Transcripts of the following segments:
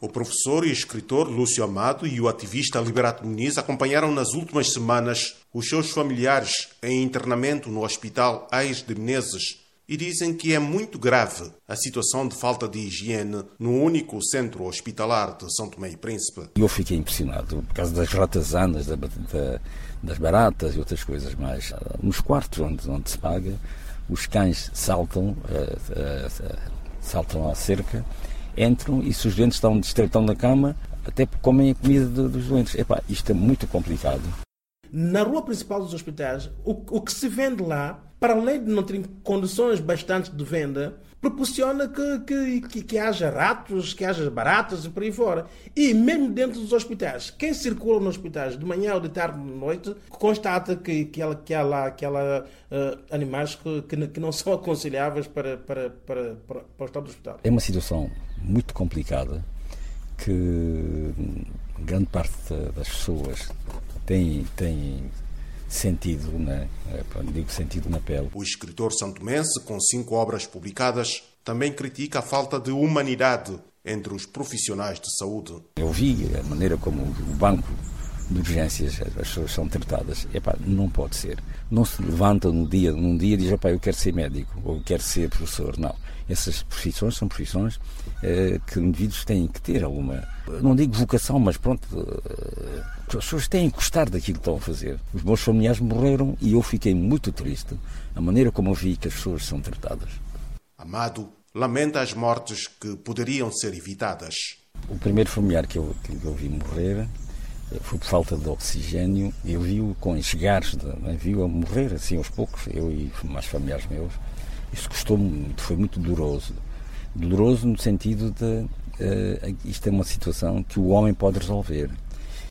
O professor e escritor Lúcio Amado e o ativista Liberato Muniz acompanharam nas últimas semanas os seus familiares em internamento no Hospital Ais de Menezes e dizem que é muito grave a situação de falta de higiene no único centro hospitalar de São Tomé e Príncipe. Eu fiquei impressionado por causa das ratazanas, da, da, das baratas e outras coisas mais. Nos quartos onde, onde se paga, os cães saltam, uh, uh, saltam à cerca entram e se os doentes estão, estão na cama, até comem a comida dos doentes. Epá, isto é muito complicado. Na rua principal dos hospitais, o, o que se vende lá, para além de não ter condições bastantes de venda, proporciona que, que, que, que, haja ratos, que haja baratas e por aí fora. E mesmo dentro dos hospitais, quem circula nos hospitais de manhã ou de tarde ou de noite, constata que, que, ela, que há lá que ela, uh, animais que, que, que, não são aconselháveis para, para, para, para, para o estado do hospital. É uma situação muito complicada que grande parte das pessoas tem, tem sentido, né? digo sentido na pele. O escritor santomense, com cinco obras publicadas, também critica a falta de humanidade entre os profissionais de saúde. Eu vi a maneira como o banco de urgências as pessoas são tratadas. Epá, não pode ser. Não se levanta num dia, num dia e diz, epá, eu quero ser médico ou quero ser professor. Não. Essas profissões são profissões eh, que indivíduos têm que ter alguma, não digo vocação, mas pronto, eh, as pessoas têm que gostar daquilo que estão a fazer. Os meus familiares morreram e eu fiquei muito triste a maneira como eu vi que as pessoas são tratadas. Amado lamenta as mortes que poderiam ser evitadas. O primeiro familiar que eu, que eu vi morrer eh, foi por falta de oxigênio. Eu vi-o com enxegares, né, vi-o a morrer assim aos poucos, eu e mais familiares meus. Isso custou muito, foi muito doloroso. Doloroso no sentido de uh, isto é uma situação que o homem pode resolver.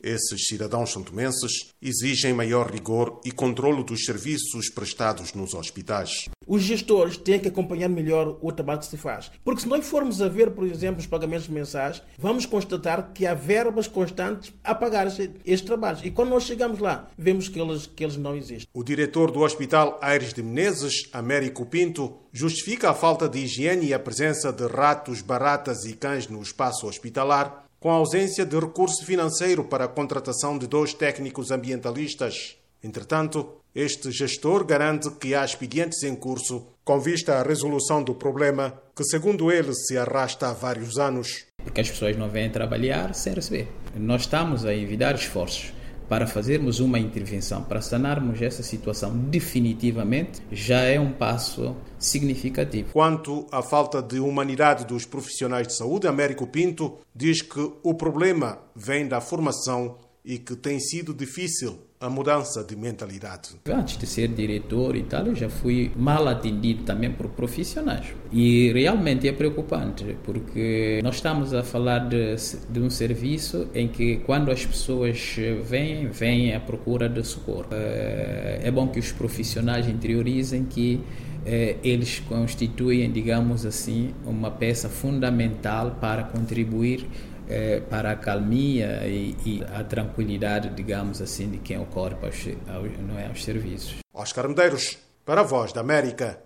Esses cidadãos santomenses exigem maior rigor e controlo dos serviços prestados nos hospitais. Os gestores têm que acompanhar melhor o trabalho que se faz. Porque se nós formos a ver, por exemplo, os pagamentos mensais, vamos constatar que há verbas constantes a pagar estes trabalhos. E quando nós chegamos lá, vemos que eles, que eles não existem. O diretor do Hospital Aires de Menezes, Américo Pinto, justifica a falta de higiene e a presença de ratos, baratas e cães no espaço hospitalar com a ausência de recurso financeiro para a contratação de dois técnicos ambientalistas. Entretanto, este gestor garante que há expedientes em curso com vista à resolução do problema que, segundo ele, se arrasta há vários anos. Porque as pessoas não vêm trabalhar sem receber. Nós estamos a envidar esforços para fazermos uma intervenção, para sanarmos essa situação definitivamente, já é um passo significativo. Quanto à falta de humanidade dos profissionais de saúde, Américo Pinto diz que o problema vem da formação e que tem sido difícil a mudança de mentalidade. Antes de ser diretor e tal, eu já fui mal atendido também por profissionais. E realmente é preocupante, porque nós estamos a falar de, de um serviço em que quando as pessoas vêm, vêm à procura de socorro. Eh, é bom que os profissionais interiorizem que eh, eles constituem, digamos assim, uma peça fundamental para contribuir é, para a calmia e, e, a tranquilidade, digamos assim, de quem ocorre para os, não é, aos serviços. Oscar Medeiros, para a Voz da América.